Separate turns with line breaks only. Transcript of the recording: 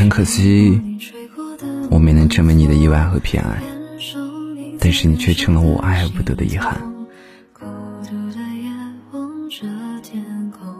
很可惜，我没能证明你的意外和偏爱，但是你却成了我爱而不得的遗憾。
孤独的夜，望着天空。